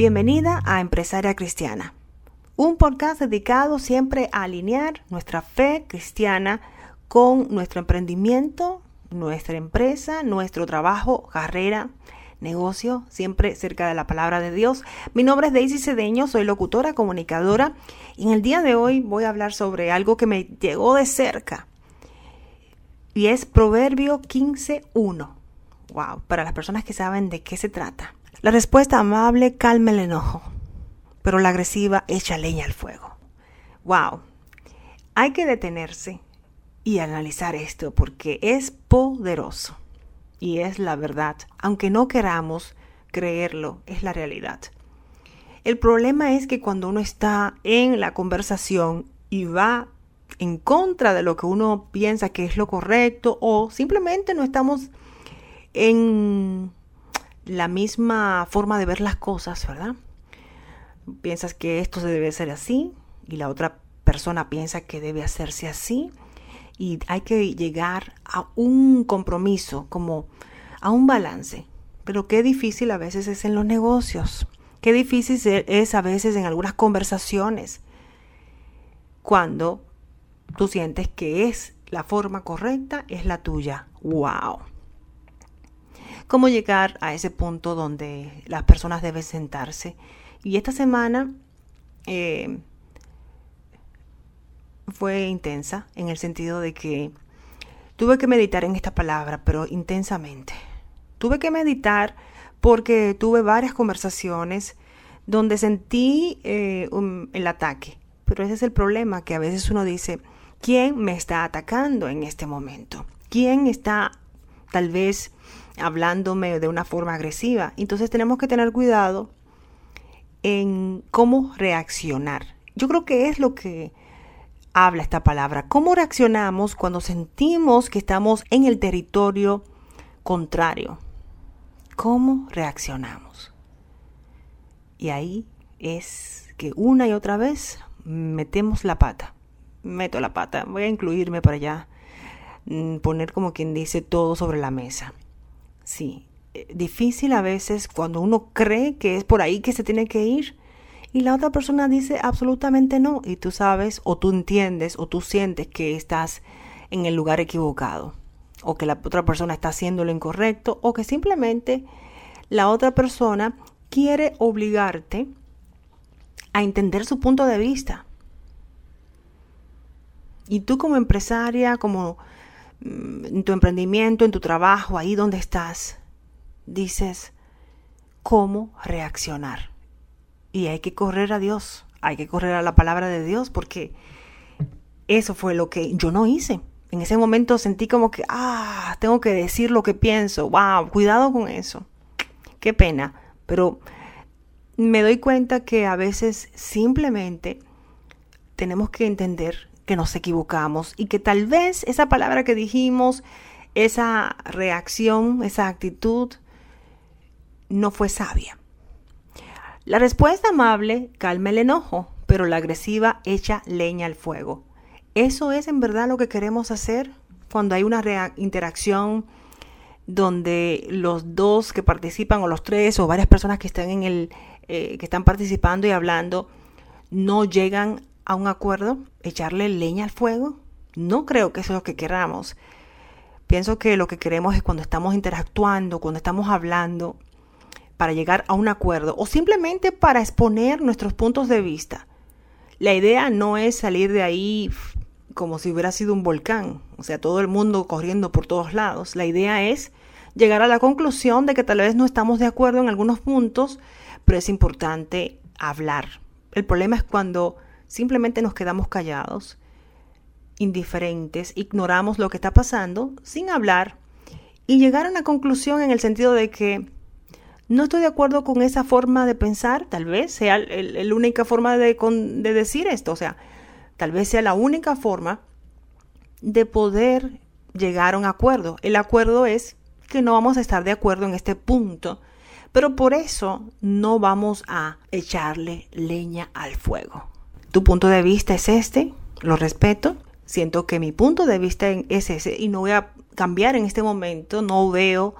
Bienvenida a Empresaria Cristiana, un podcast dedicado siempre a alinear nuestra fe cristiana con nuestro emprendimiento, nuestra empresa, nuestro trabajo, carrera, negocio, siempre cerca de la palabra de Dios. Mi nombre es Daisy Cedeño, soy locutora, comunicadora y en el día de hoy voy a hablar sobre algo que me llegó de cerca y es Proverbio 15.1. Wow, para las personas que saben de qué se trata. La respuesta amable calma el enojo, pero la agresiva echa leña al fuego. Wow, hay que detenerse y analizar esto porque es poderoso y es la verdad. Aunque no queramos creerlo, es la realidad. El problema es que cuando uno está en la conversación y va en contra de lo que uno piensa que es lo correcto o simplemente no estamos en la misma forma de ver las cosas, ¿verdad? Piensas que esto se debe hacer así y la otra persona piensa que debe hacerse así y hay que llegar a un compromiso, como a un balance. Pero qué difícil a veces es en los negocios, qué difícil es a veces en algunas conversaciones, cuando tú sientes que es la forma correcta, es la tuya. ¡Wow! ¿Cómo llegar a ese punto donde las personas deben sentarse? Y esta semana eh, fue intensa en el sentido de que tuve que meditar en esta palabra, pero intensamente. Tuve que meditar porque tuve varias conversaciones donde sentí eh, el ataque. Pero ese es el problema, que a veces uno dice, ¿quién me está atacando en este momento? ¿Quién está tal vez hablándome de una forma agresiva? Entonces tenemos que tener cuidado en cómo reaccionar. Yo creo que es lo que habla esta palabra. ¿Cómo reaccionamos cuando sentimos que estamos en el territorio contrario? ¿Cómo reaccionamos? Y ahí es que una y otra vez metemos la pata. Meto la pata. Voy a incluirme para allá. Mm, poner como quien dice todo sobre la mesa. Sí, eh, difícil a veces cuando uno cree que es por ahí que se tiene que ir y la otra persona dice absolutamente no y tú sabes o tú entiendes o tú sientes que estás en el lugar equivocado o que la otra persona está haciendo lo incorrecto o que simplemente la otra persona quiere obligarte a entender su punto de vista. Y tú como empresaria, como en tu emprendimiento, en tu trabajo, ahí donde estás, dices, ¿cómo reaccionar? Y hay que correr a Dios, hay que correr a la palabra de Dios porque eso fue lo que yo no hice. En ese momento sentí como que, ah, tengo que decir lo que pienso. Wow, cuidado con eso. Qué pena. Pero me doy cuenta que a veces simplemente tenemos que entender que nos equivocamos y que tal vez esa palabra que dijimos, esa reacción, esa actitud, no fue sabia. La respuesta amable calma el enojo, pero la agresiva echa leña al fuego. ¿Eso es en verdad lo que queremos hacer cuando hay una interacción donde los dos que participan o los tres o varias personas que están en el eh, que están participando y hablando no llegan a un acuerdo, echarle leña al fuego? No creo que eso es lo que queramos. Pienso que lo que queremos es cuando estamos interactuando, cuando estamos hablando, para llegar a un acuerdo o simplemente para exponer nuestros puntos de vista. La idea no es salir de ahí como si hubiera sido un volcán, o sea, todo el mundo corriendo por todos lados. La idea es llegar a la conclusión de que tal vez no estamos de acuerdo en algunos puntos, pero es importante hablar. El problema es cuando simplemente nos quedamos callados, indiferentes, ignoramos lo que está pasando sin hablar y llegar a una conclusión en el sentido de que no estoy de acuerdo con esa forma de pensar, tal vez sea la única forma de, de decir esto, o sea, tal vez sea la única forma de poder llegar a un acuerdo. El acuerdo es que no vamos a estar de acuerdo en este punto, pero por eso no vamos a echarle leña al fuego. Tu punto de vista es este, lo respeto, siento que mi punto de vista es ese y no voy a cambiar en este momento, no veo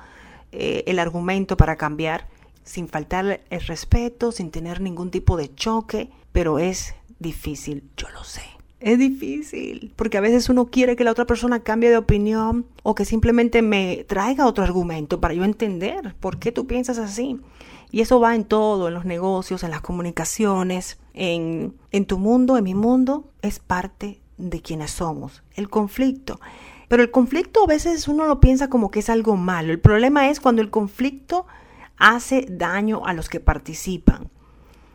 eh, el argumento para cambiar. sin faltar el respeto, sin tener ningún tipo de choque, pero es difícil, yo lo sé. Es difícil, porque a veces uno quiere que la otra persona cambie de opinión o que simplemente me traiga otro argumento para yo entender por qué tú piensas así. Y eso va en todo, en los negocios, en las comunicaciones, en, en tu mundo, en mi mundo, es parte de quienes somos. El conflicto. Pero el conflicto a veces uno lo piensa como que es algo malo. El problema es cuando el conflicto hace daño a los que participan.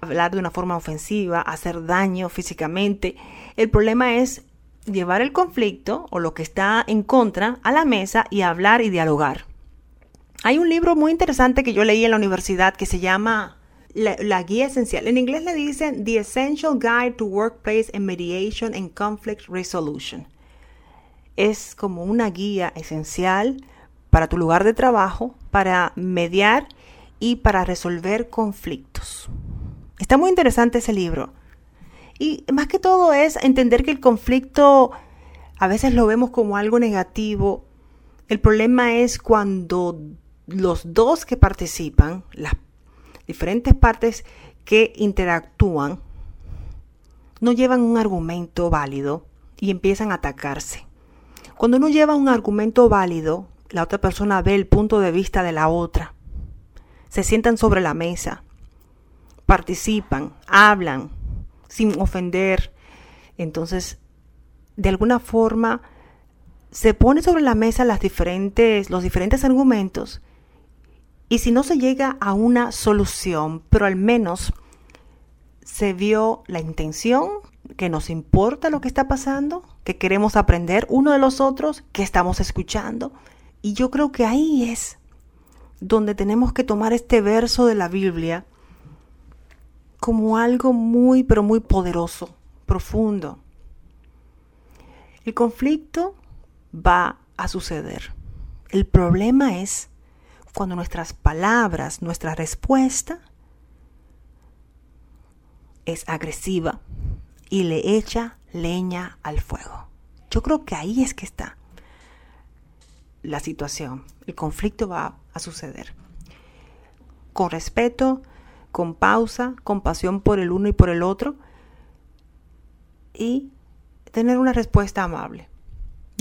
Hablar de una forma ofensiva, hacer daño físicamente. El problema es llevar el conflicto o lo que está en contra a la mesa y hablar y dialogar. Hay un libro muy interesante que yo leí en la universidad que se llama la, guía esencial. En inglés le dicen The Essential Guide to Workplace and Mediation and Conflict Resolution. Es como una guía esencial para tu lugar de trabajo, para mediar y para resolver conflictos. Está muy interesante ese libro. Y más que todo es entender que el conflicto a veces lo vemos como algo negativo. El problema es cuando los dos que participan, las diferentes partes que interactúan, no llevan un argumento válido y empiezan a atacarse. Cuando uno lleva un argumento válido, la otra persona ve el punto de vista de la otra. Se sientan sobre la mesa, participan, hablan sin ofender. Entonces, de alguna forma, se pone sobre la mesa las diferentes, los diferentes argumentos y si no se llega a una solución, pero al menos se vio la intención, que nos importa lo que está pasando, que queremos aprender uno de los otros, que estamos escuchando. Y yo creo que ahí es donde tenemos que tomar este verso de la Biblia como algo muy, pero muy poderoso, profundo. El conflicto va a suceder. El problema es cuando nuestras palabras, nuestra respuesta es agresiva y le echa leña al fuego. Yo creo que ahí es que está la situación. El conflicto va a suceder. Con respeto, con pausa, con pasión por el uno y por el otro y tener una respuesta amable.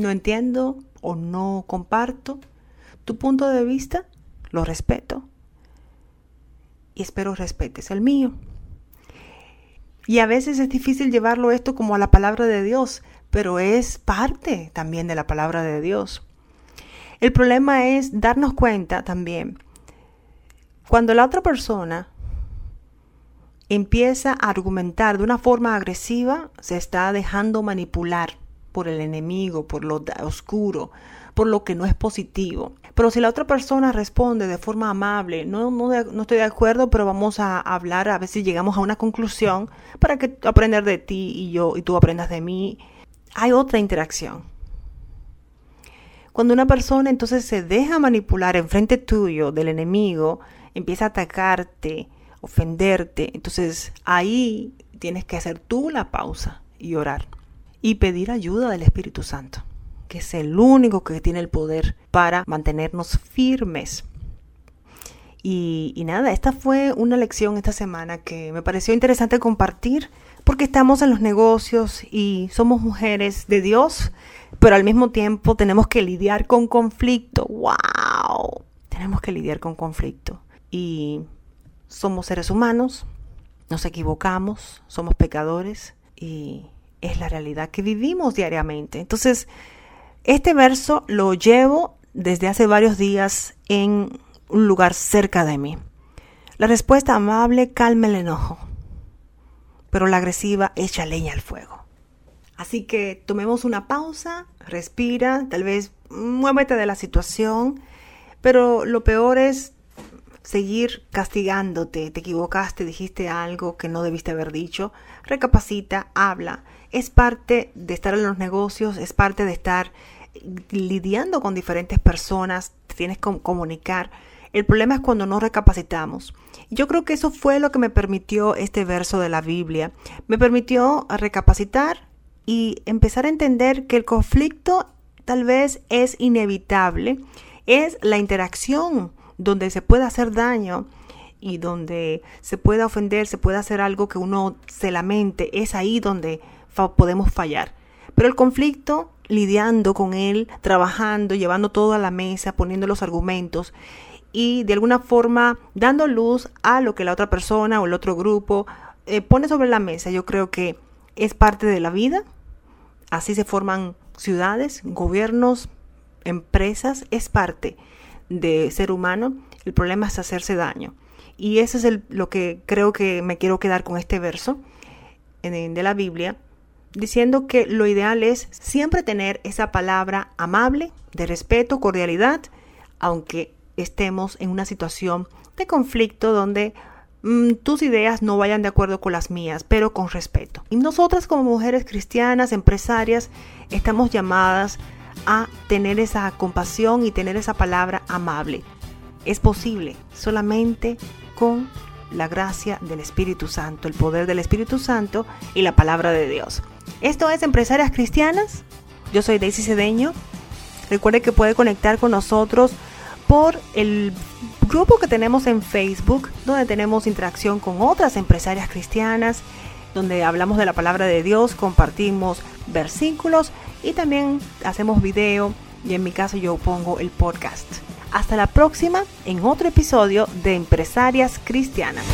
No entiendo o no comparto tu punto de vista, lo respeto y espero respetes el mío. Y a veces es difícil llevarlo esto como a la palabra de Dios, pero es parte también de la palabra de Dios. El problema es darnos cuenta también, cuando la otra persona empieza a argumentar de una forma agresiva, se está dejando manipular por el enemigo, por lo oscuro, por lo que no es positivo. Pero si la otra persona responde de forma amable, no, no, estoy de acuerdo, pero vamos a hablar a ver si llegamos a una conclusión para que aprender de ti y yo y tú aprendas de mí, hay otra interacción. Cuando una persona entonces se deja manipular en frente tuyo del enemigo, empieza a atacarte, ofenderte, entonces ahí tienes que hacer tú la pausa y orar y pedir ayuda del Espíritu Santo que es el único que tiene el poder para mantenernos firmes. Y, nada, esta fue una lección esta semana que me pareció interesante compartir porque estamos en los negocios y somos mujeres de Dios, pero al mismo tiempo tenemos que lidiar con conflicto. ¡Wow! Tenemos que lidiar con conflicto. Y somos seres humanos, nos equivocamos, somos pecadores y es la realidad que vivimos diariamente. Entonces, este verso lo llevo desde hace varios días en un lugar cerca de mí. La respuesta amable calma el enojo, pero la agresiva echa leña al fuego. Así que tomemos una pausa, respira, tal vez muévete de la situación, pero lo peor es seguir castigándote. Te equivocaste, dijiste algo que no debiste haber dicho. Recapacita, habla. Es parte de estar en los negocios, es parte de estar lidiando con diferentes personas, tienes que comunicar. El problema es cuando no recapacitamos. Yo creo que eso fue lo que me permitió este verso de la Biblia. Me permitió recapacitar y empezar a entender que el conflicto tal vez es inevitable. Es la interacción donde se puede hacer daño y donde se pueda ofender, se pueda hacer algo que uno se lamente, es ahí donde podemos fallar. Pero el conflicto, lidiando con él, trabajando, llevando todo a la mesa, poniendo los argumentos y de alguna forma dando luz a lo que la otra persona o el otro grupo eh, pone sobre la mesa, yo creo que es parte de la vida. Así se forman ciudades, gobiernos, empresas, es parte de ser humano. El problema es hacerse daño. Y eso es lo que creo que me quiero quedar con este verso de la Biblia, diciendo que lo ideal es siempre tener esa palabra amable, de respeto, cordialidad, aunque estemos en una situación de conflicto donde mm, tus ideas no vayan de acuerdo con las mías, pero con respeto. Y nosotras como mujeres cristianas, empresarias, estamos llamadas a tener esa compasión y tener esa palabra amable. Es posible solamente con la gracia del Espíritu Santo, el poder del Espíritu Santo y la palabra de Dios. Esto es Empresarias Cristianas. Yo soy Daisy Cedeño. Recuerde que puede conectar con nosotros por el grupo que tenemos en Facebook, donde tenemos interacción con otras empresarias cristianas, donde hablamos de la palabra de Dios, compartimos versículos y también hacemos video y en mi caso yo pongo el podcast. Hasta la próxima en otro episodio de Empresarias Cristianas.